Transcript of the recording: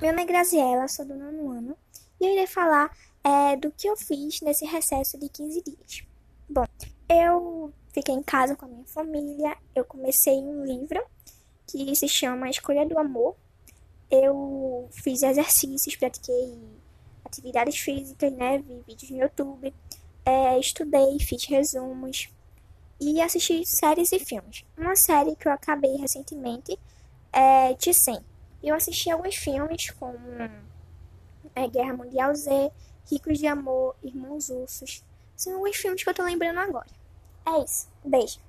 Meu nome é Graziela, sou do nono ano e eu irei falar é, do que eu fiz nesse recesso de 15 dias. Bom, eu fiquei em casa com a minha família, eu comecei um livro que se chama Escolha do Amor. Eu fiz exercícios, pratiquei atividades físicas, né? Vi vídeos no YouTube, é, estudei, fiz resumos e assisti séries e filmes. Uma série que eu acabei recentemente é Eu assisti alguns filmes como é, Guerra Mundial Z, Ricos de Amor, Irmãos Ursos. São alguns filmes que eu tô lembrando agora. É isso. Beijo.